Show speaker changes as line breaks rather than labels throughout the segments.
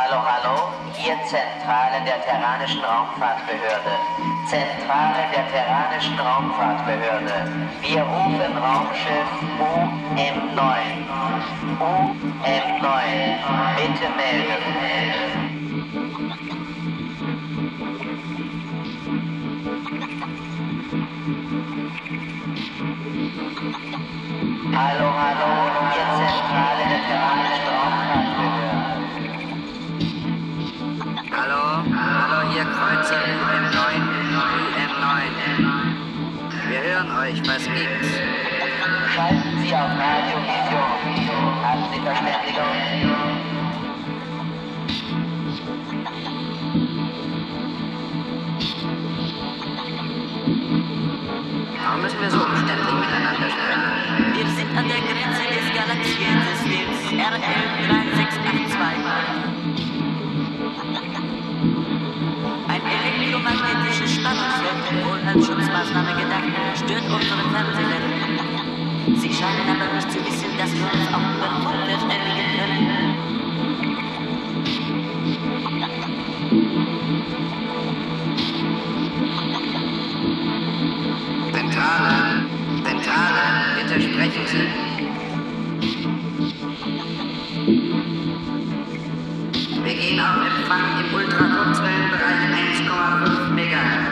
Hallo, hallo, hier Zentrale der Terranischen Raumfahrtbehörde. Zentrale der Terranischen Raumfahrtbehörde. Wir rufen Raumschiff UM9. UM9. Bitte melden. Hallo, hallo, hier Zentrale der Terranischen Raumfahrtbehörde.
Wir hören euch, was gibt's?
Schalten Sie auf Radio Vision. Haben Sie Verständigung?
Warum müssen wir so umständlich miteinander sprechen?
Wir sind an der Grenze des Galaxiensystems RL3. Elektromagnetisches Spannungsfeld, wohl als Schutzmaßnahme gedacht, stört unsere Fernsehwelle. Sie scheinen aber nicht zu wissen, dass wir uns auch über Funk verständigen können.
Zentrale, Zentrale, bitte sprechen Sie. Wir gehen auf Empfang im Ultrakurzwellenbereich 1,5
Vega.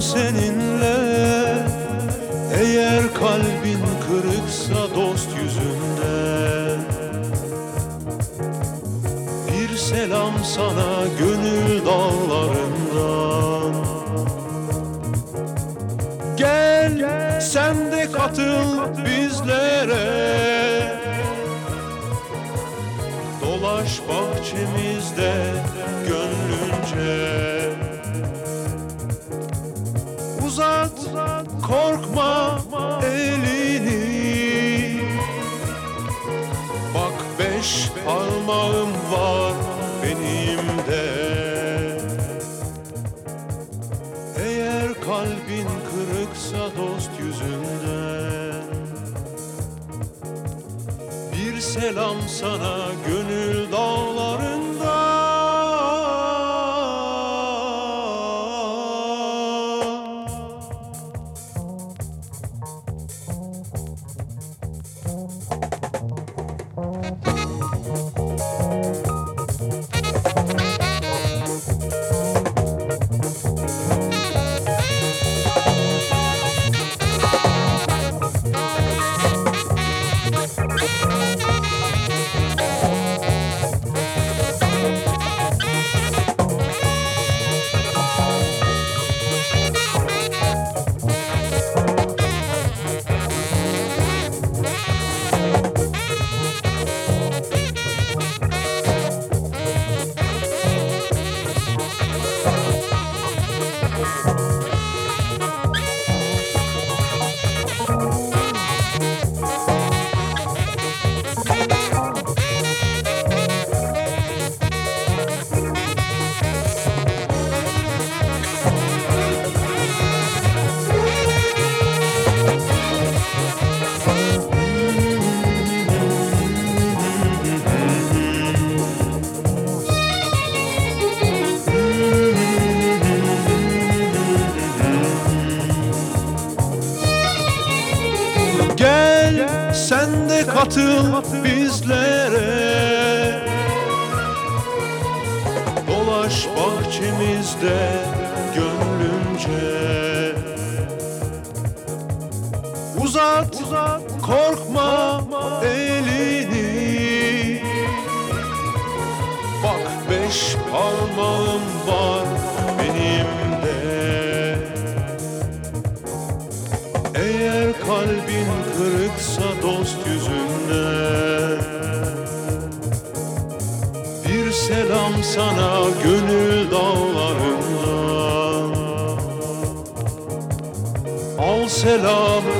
Seninle. Eğer kalbin kırıksa dost yüzünden Bir selam sana gönül dağlarından. Gel sen de katıl bizlere. Dolaş bahçemizde gönlünce korkma elini. Bak beş parmağım var benim de. Eğer kalbin kırıksa dost yüzünden. Bir selam sana katıl bizlere. Dolaş bahçemizde gönlünce. Uzat, korkma sana gönül dağlarından Al selamımı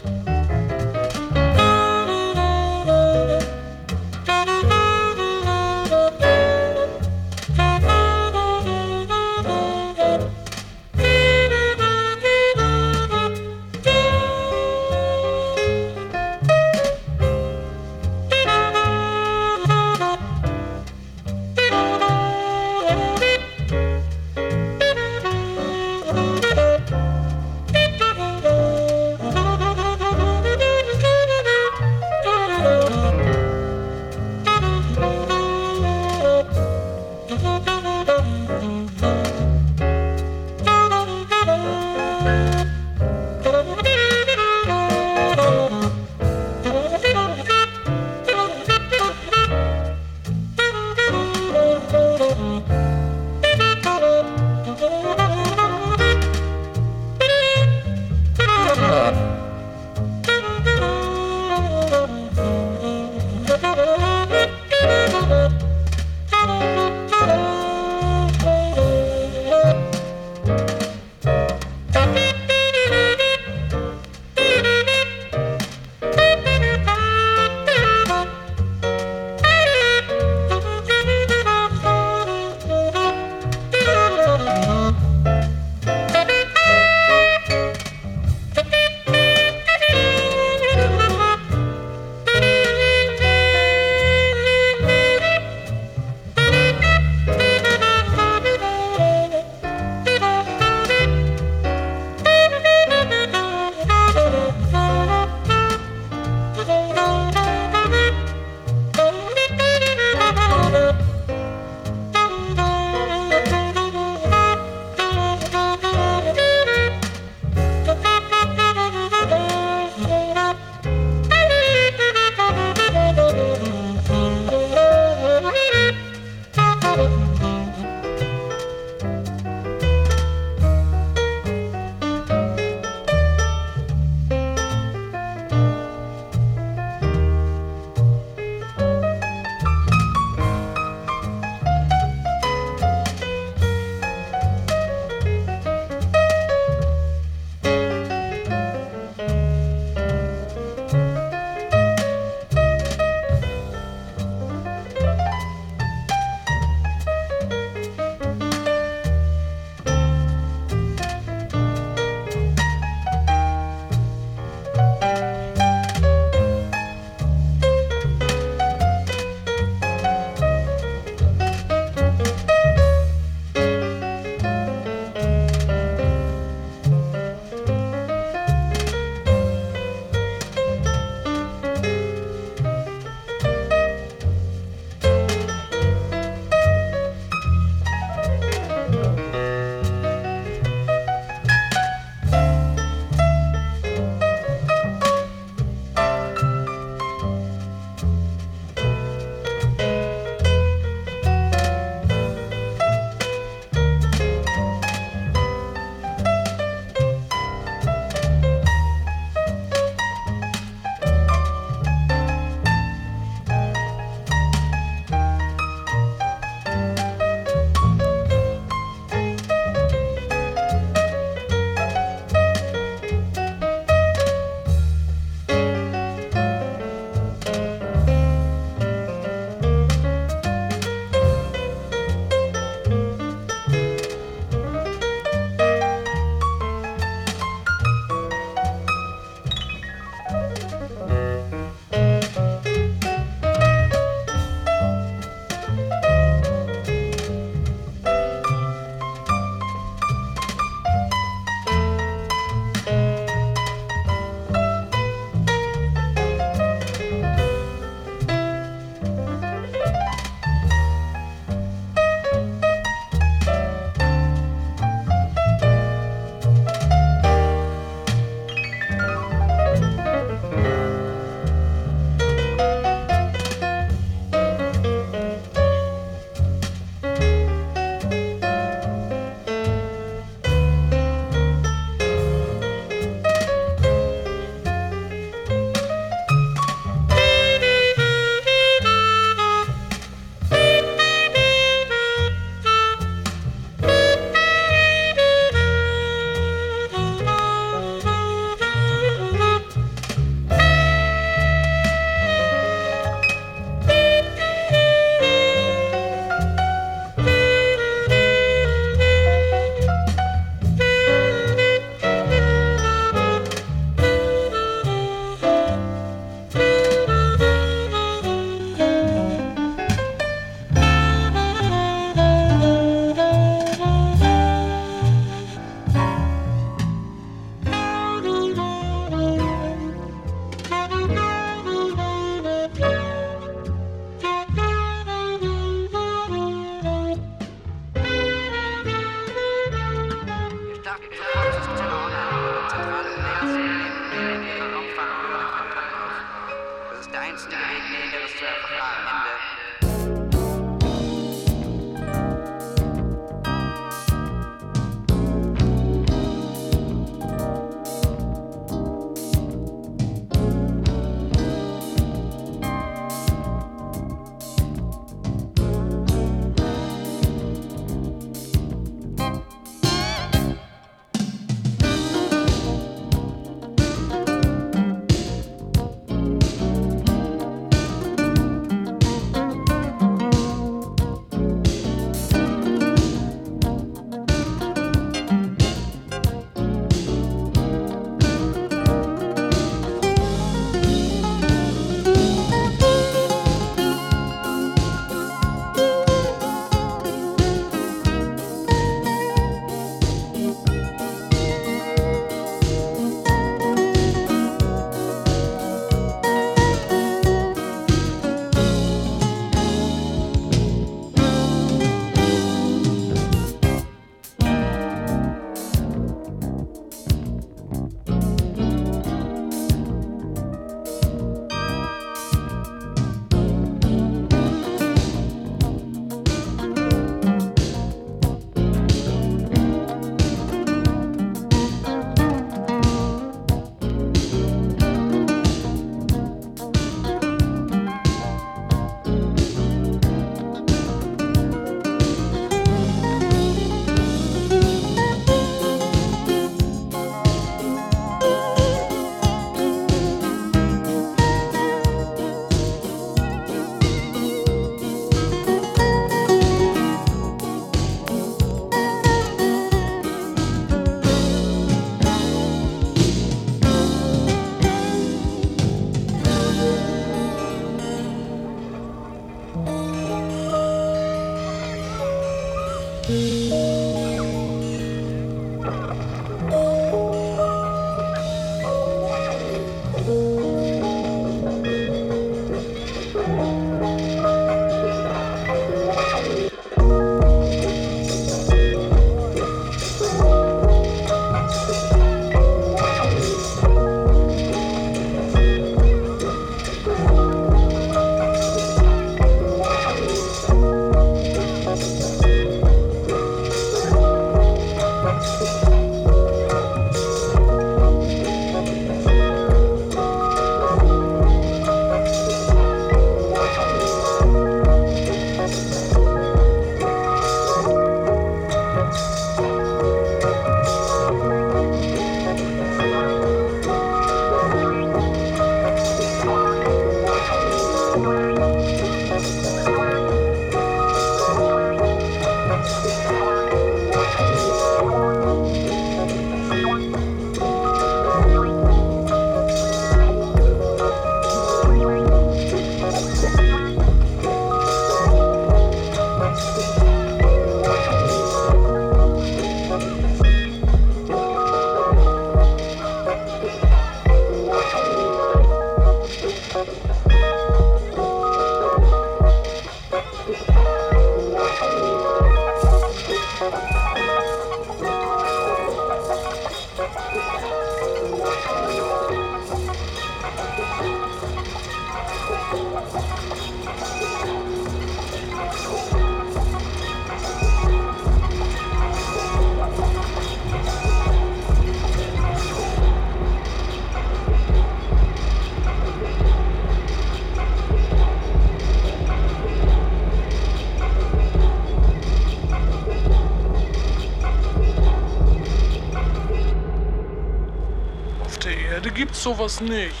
sowas nicht.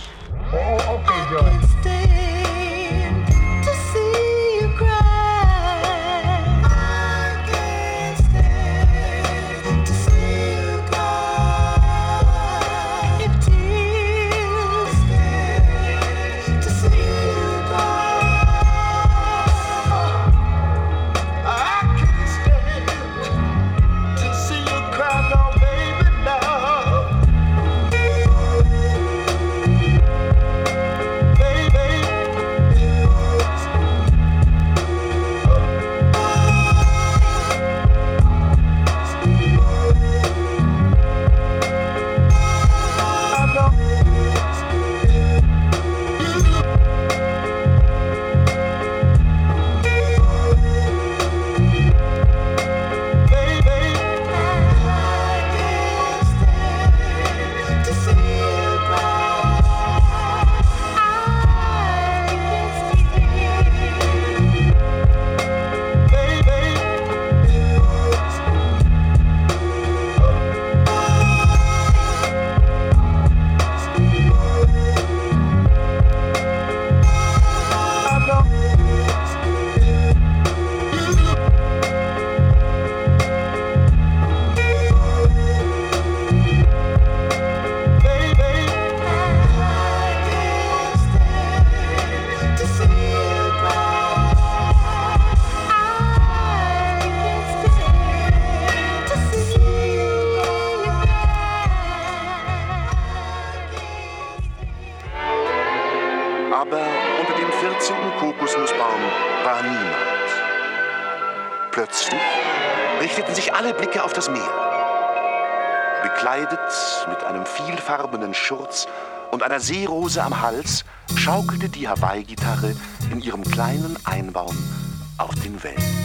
Seerose am Hals, schaukelte die Hawaii-Gitarre in ihrem kleinen Einbaum auf den Wellen.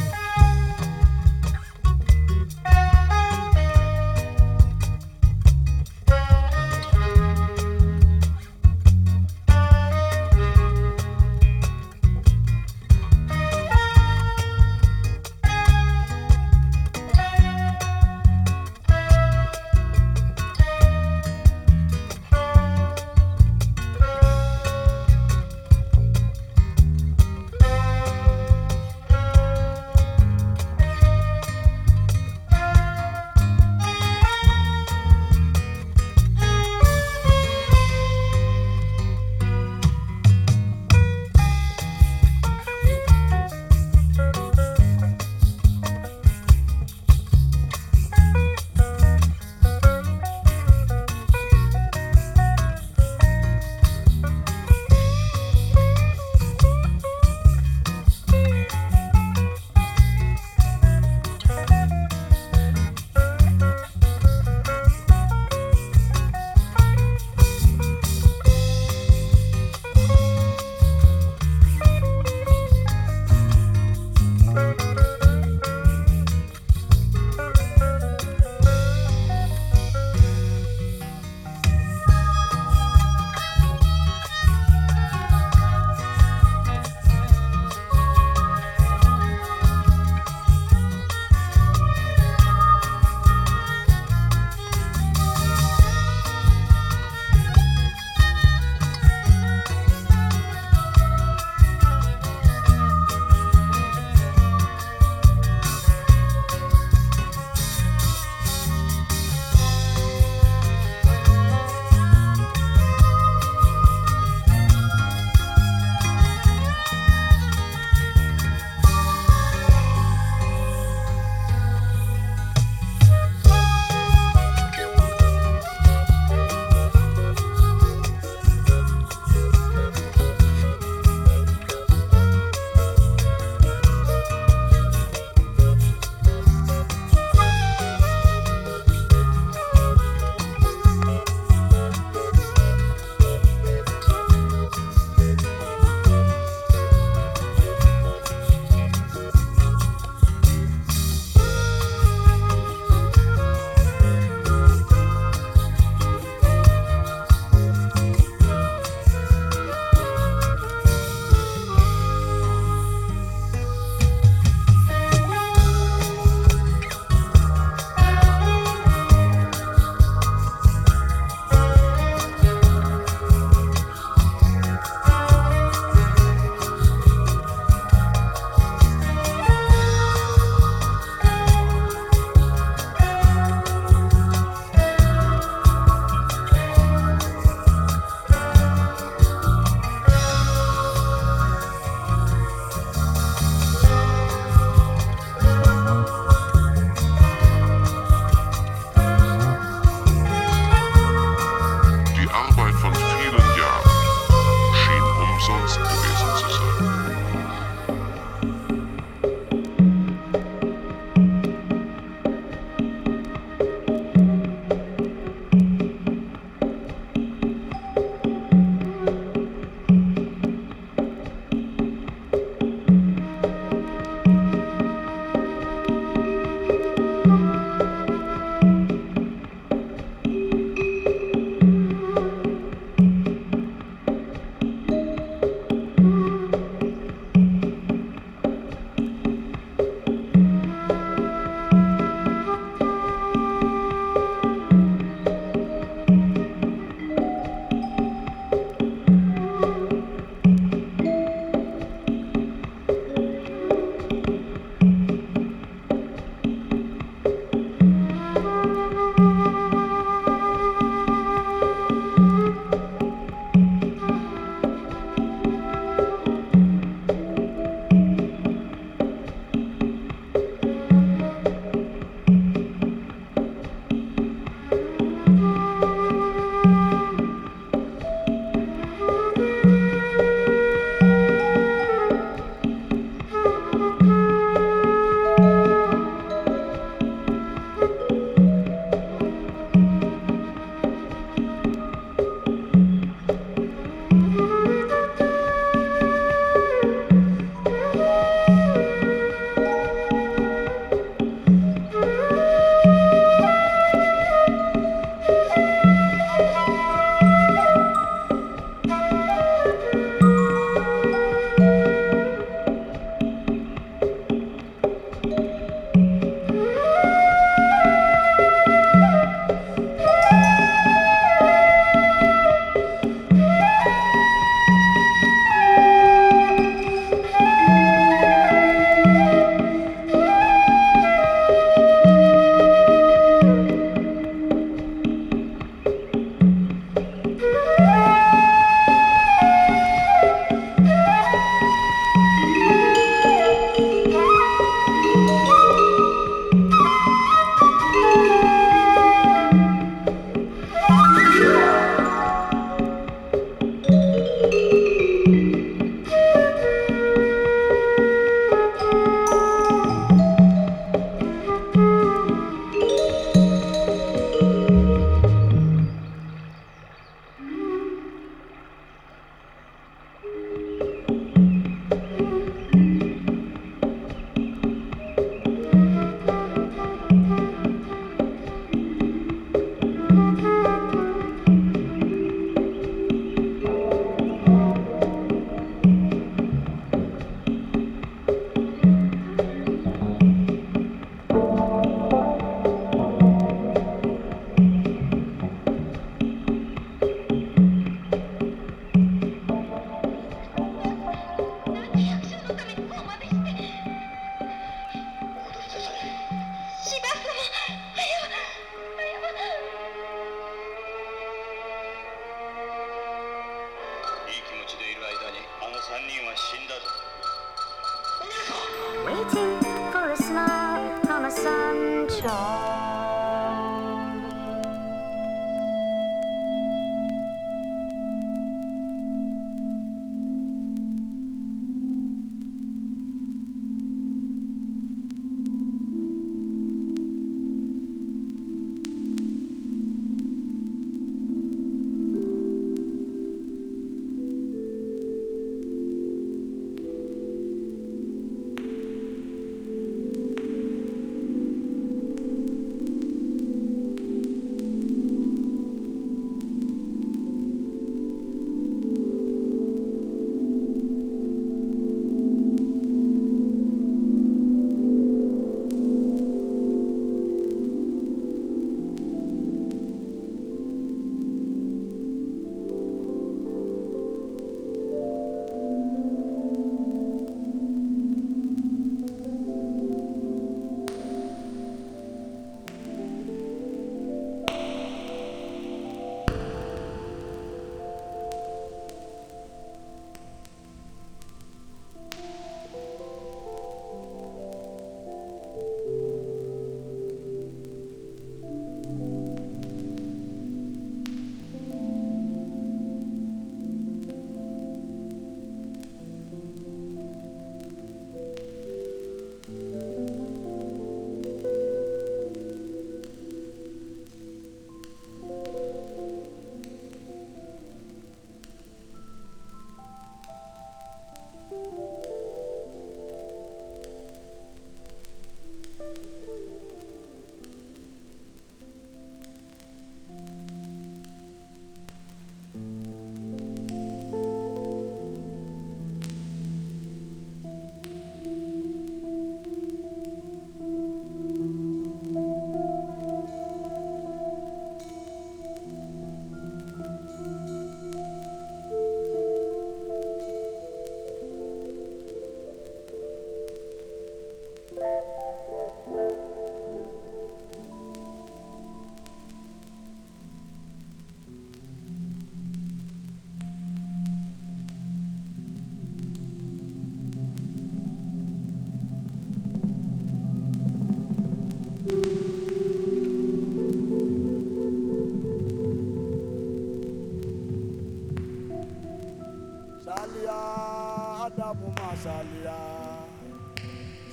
salia.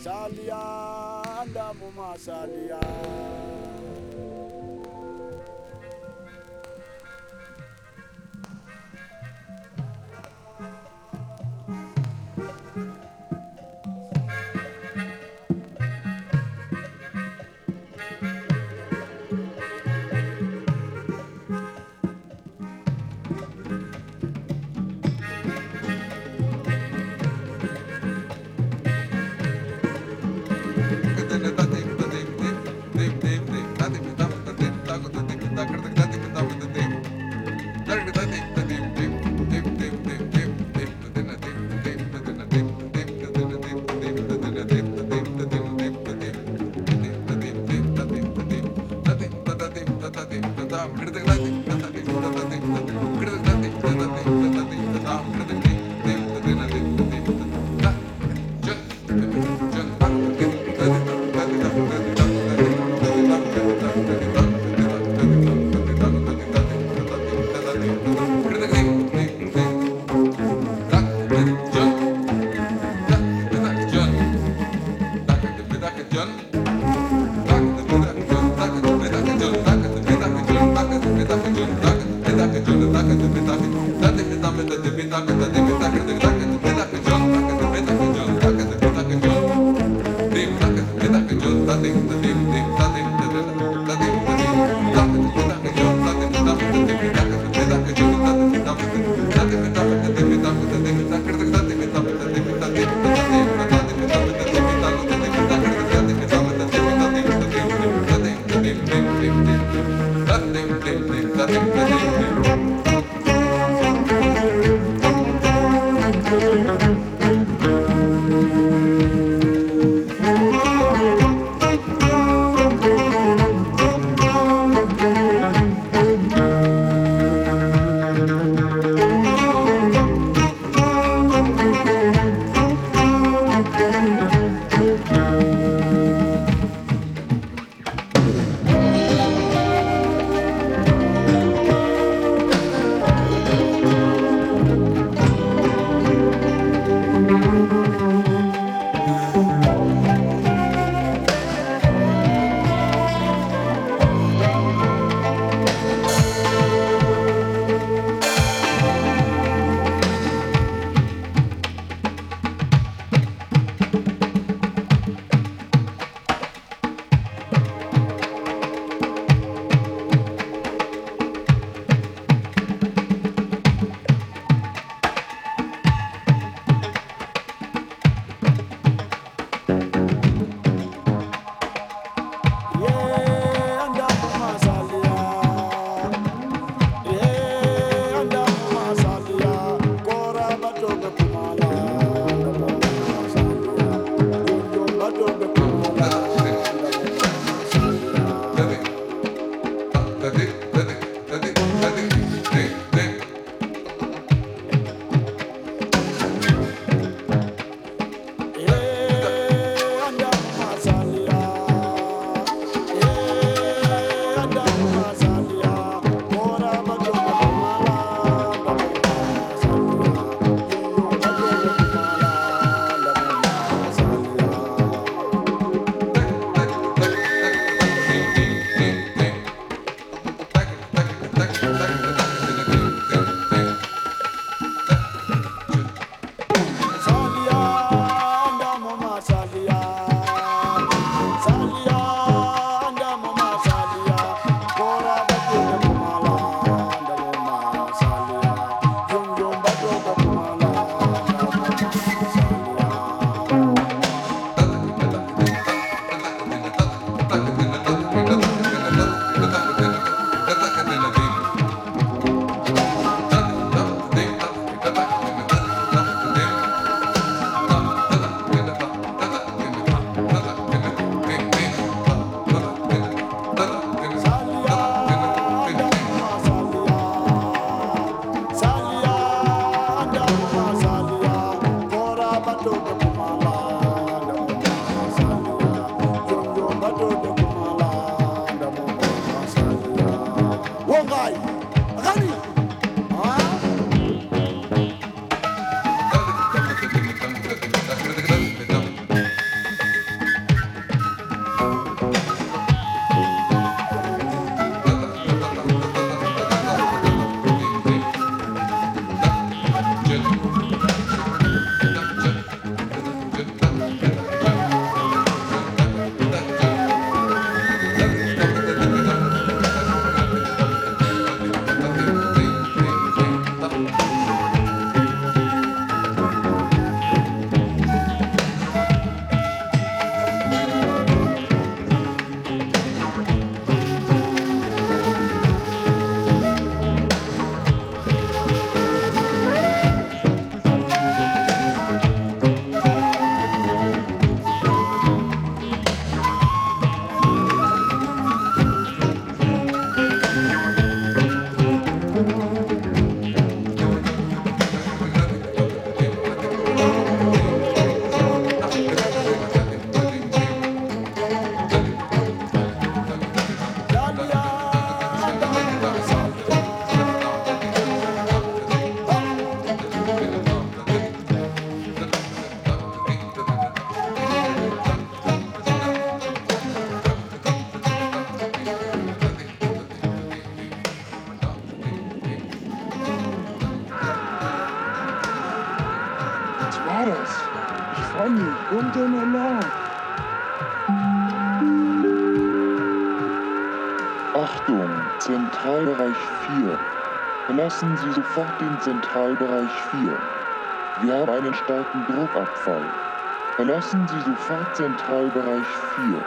Salia ndamu masalia
Verlassen Sie sofort den Zentralbereich 4. Wir haben einen starken Druckabfall. Verlassen Sie sofort Zentralbereich 4.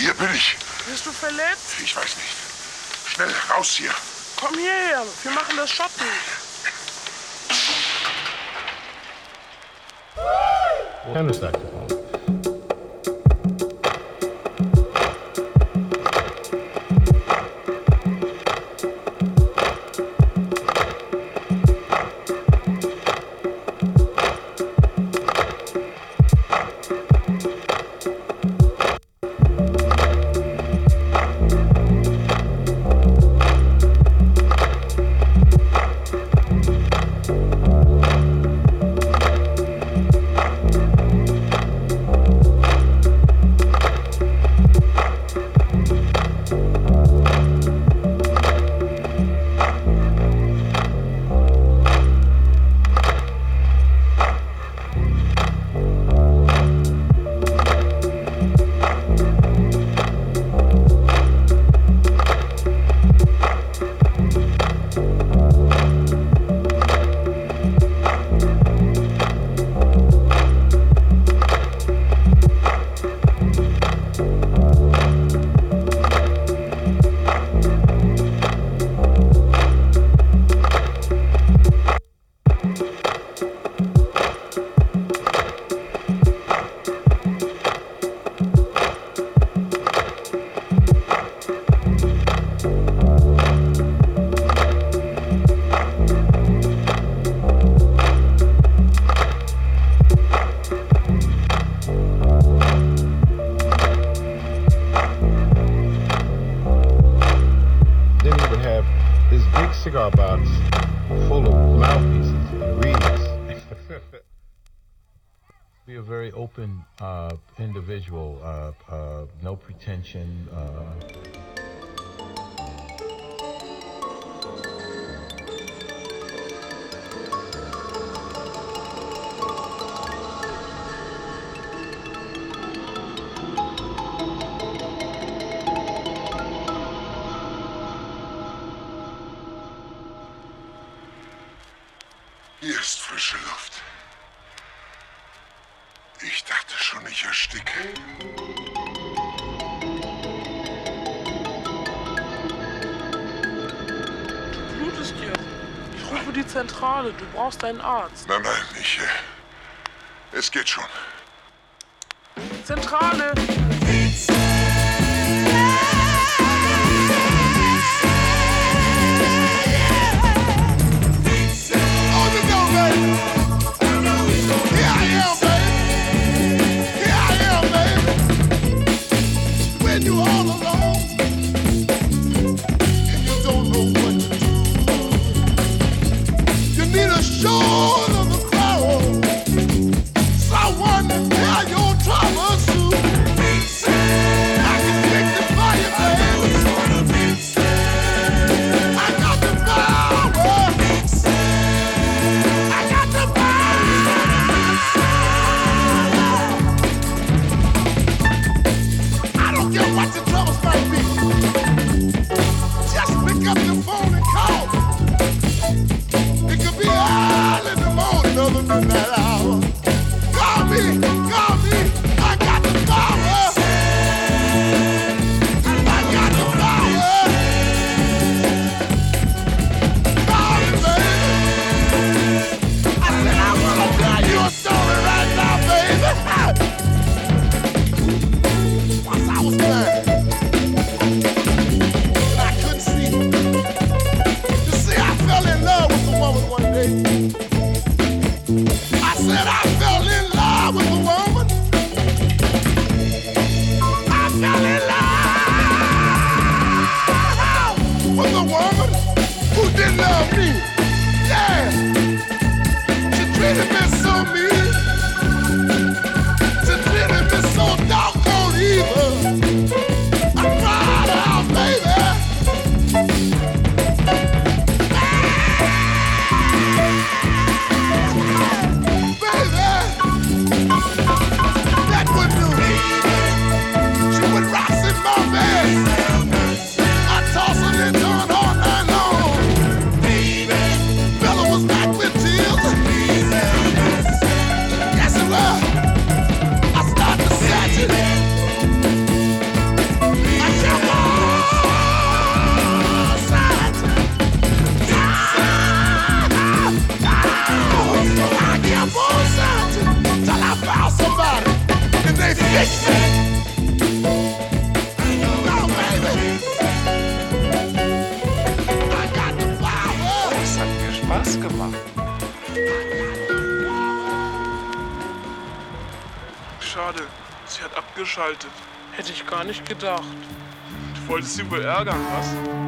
Hier bin ich.
Bist du verletzt?
Ich weiß nicht. Schnell, raus hier.
Komm hierher, wir machen das Shoppen.
Tennis-Saxophon.
Attention. schade,
du brauchst einen Arzt.
Nein, nein, ich. Äh, es geht schon.
Zentrale! super ärgern, was?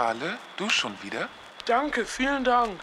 Zentrale, du schon wieder?
Danke, vielen Dank.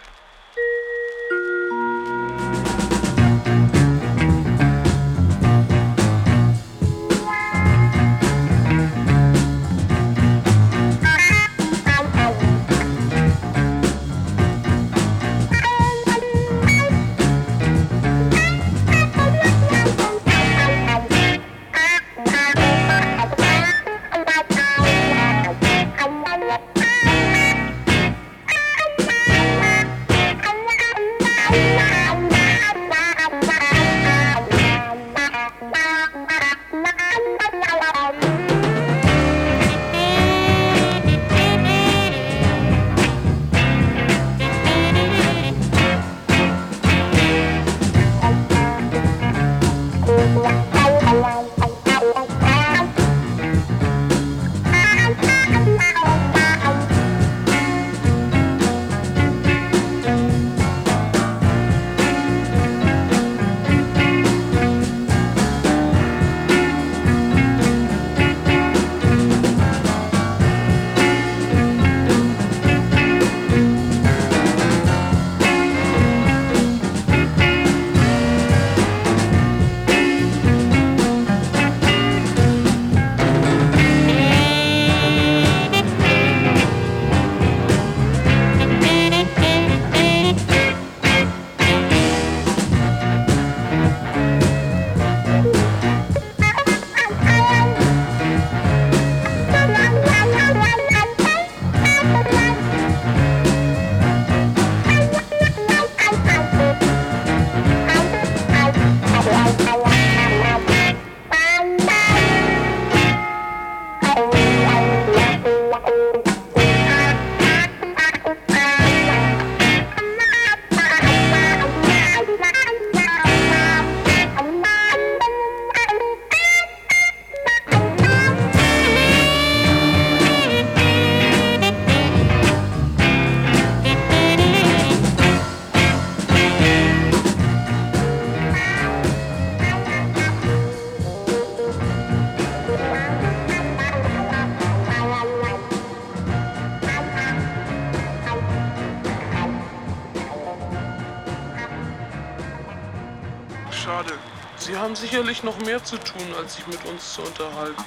Sicherlich noch mehr zu tun, als sich mit uns zu unterhalten.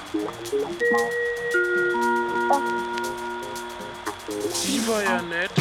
Sie war ja nett.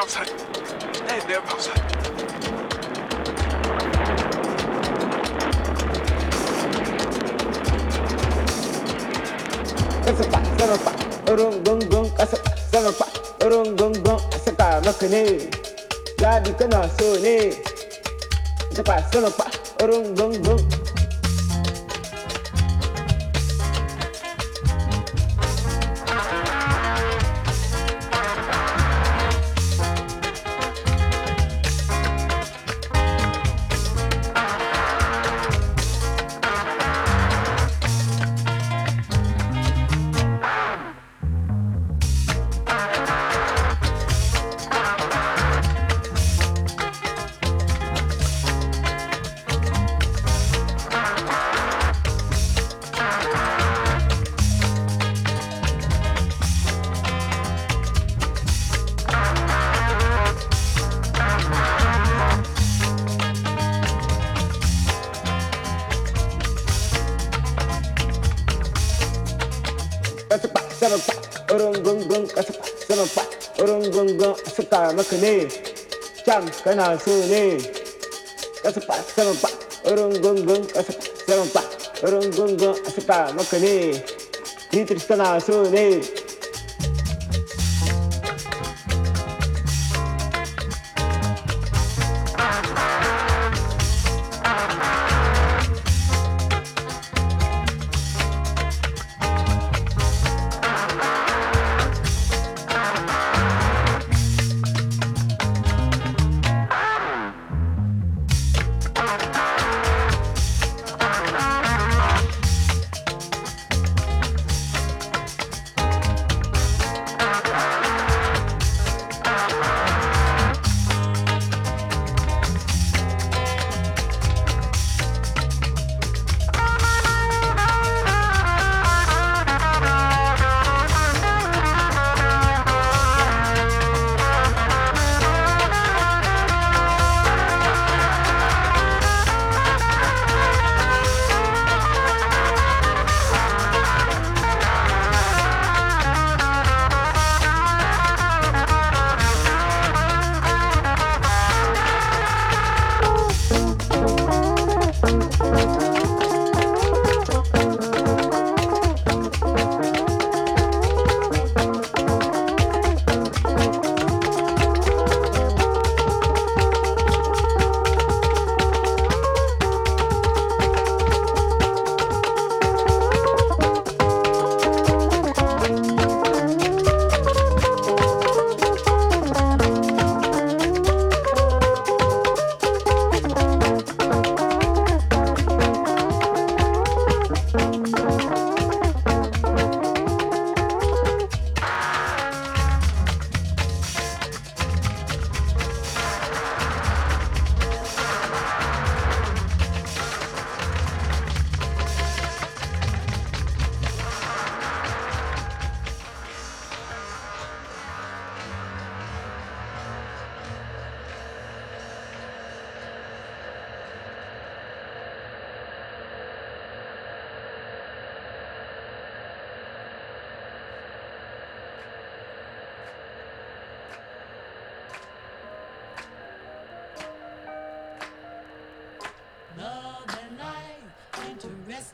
pausa. Deve ver a pausa.
Kasapa, sanapa, urungunggung, kasapa, sanapa, urungunggung, a saka so ne. Kasapa, sanapa, urungunggung, I'm not ta mắc nê chăm cái nào sư nê cái sắp bạc sắp bạc rung gung gung cái sắp sắp bạc rung
gung gung sắp ta mắc nê ni out sư
nê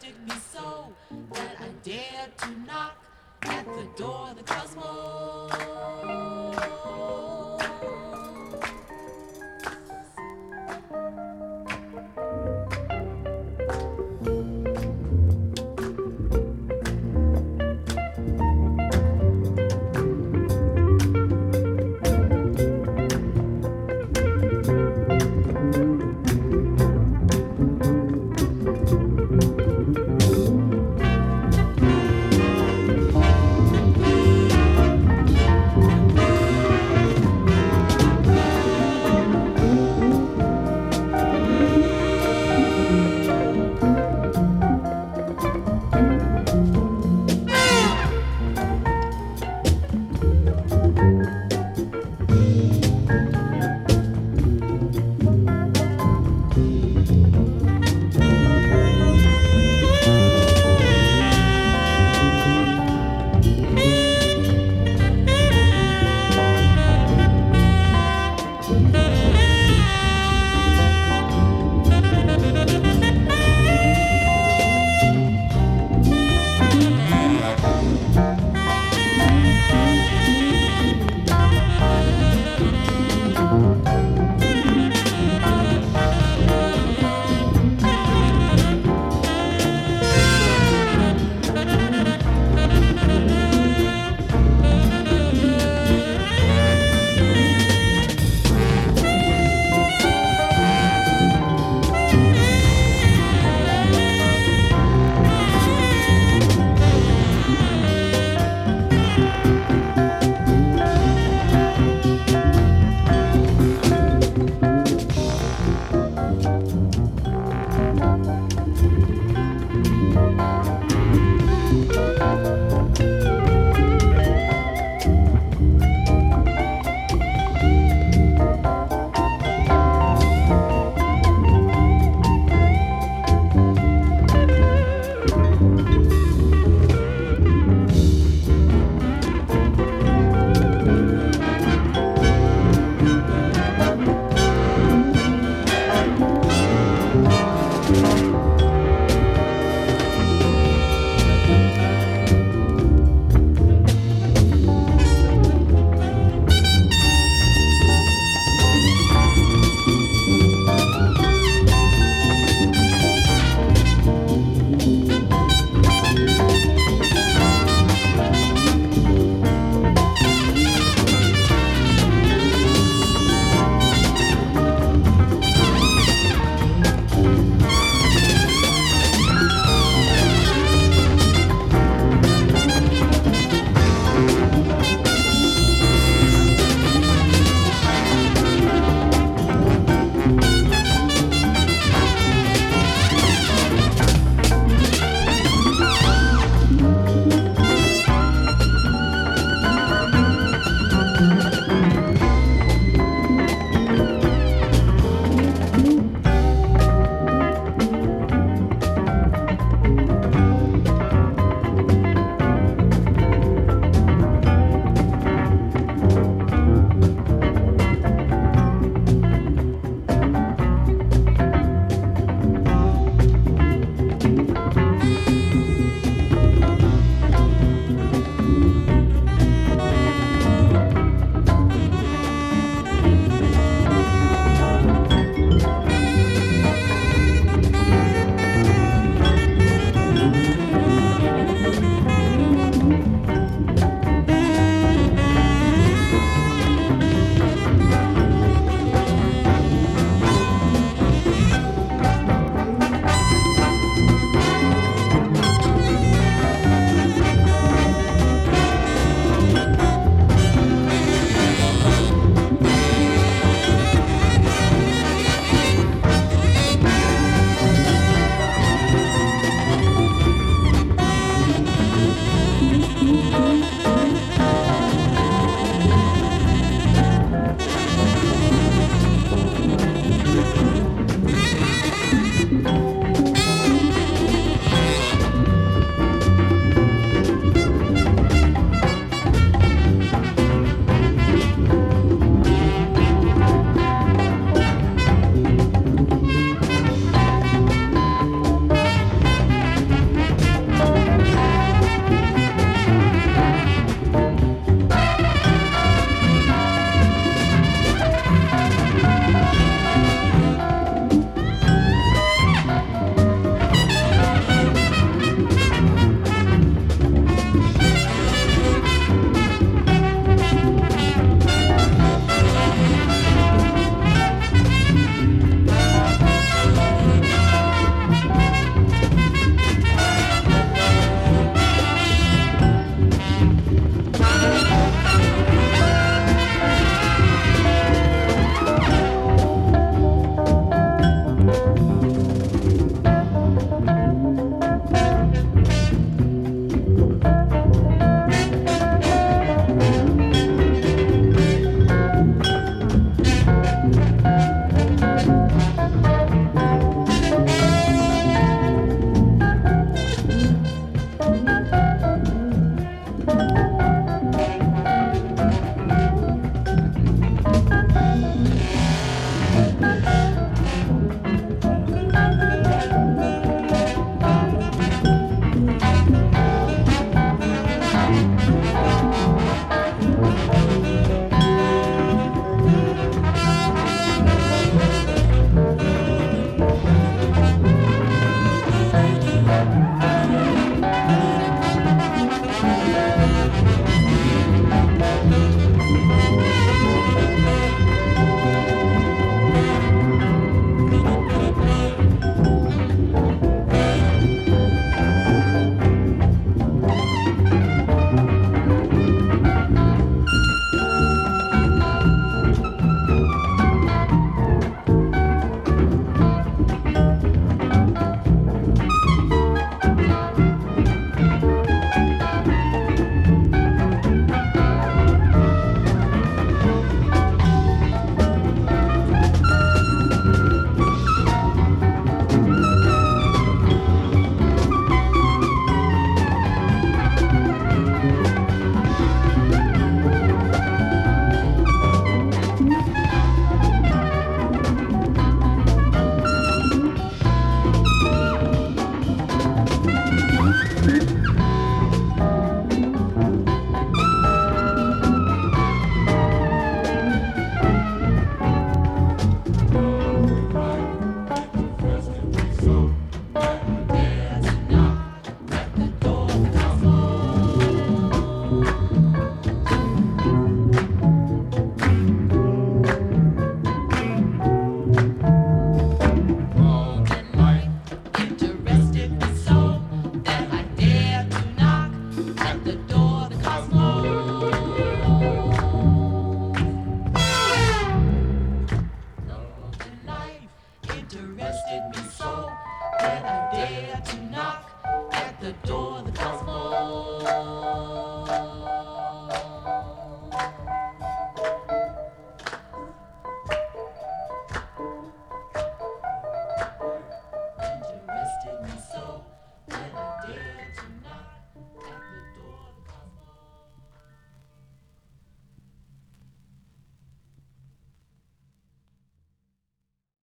affected me so that I dared to knock at the door of the cosmos.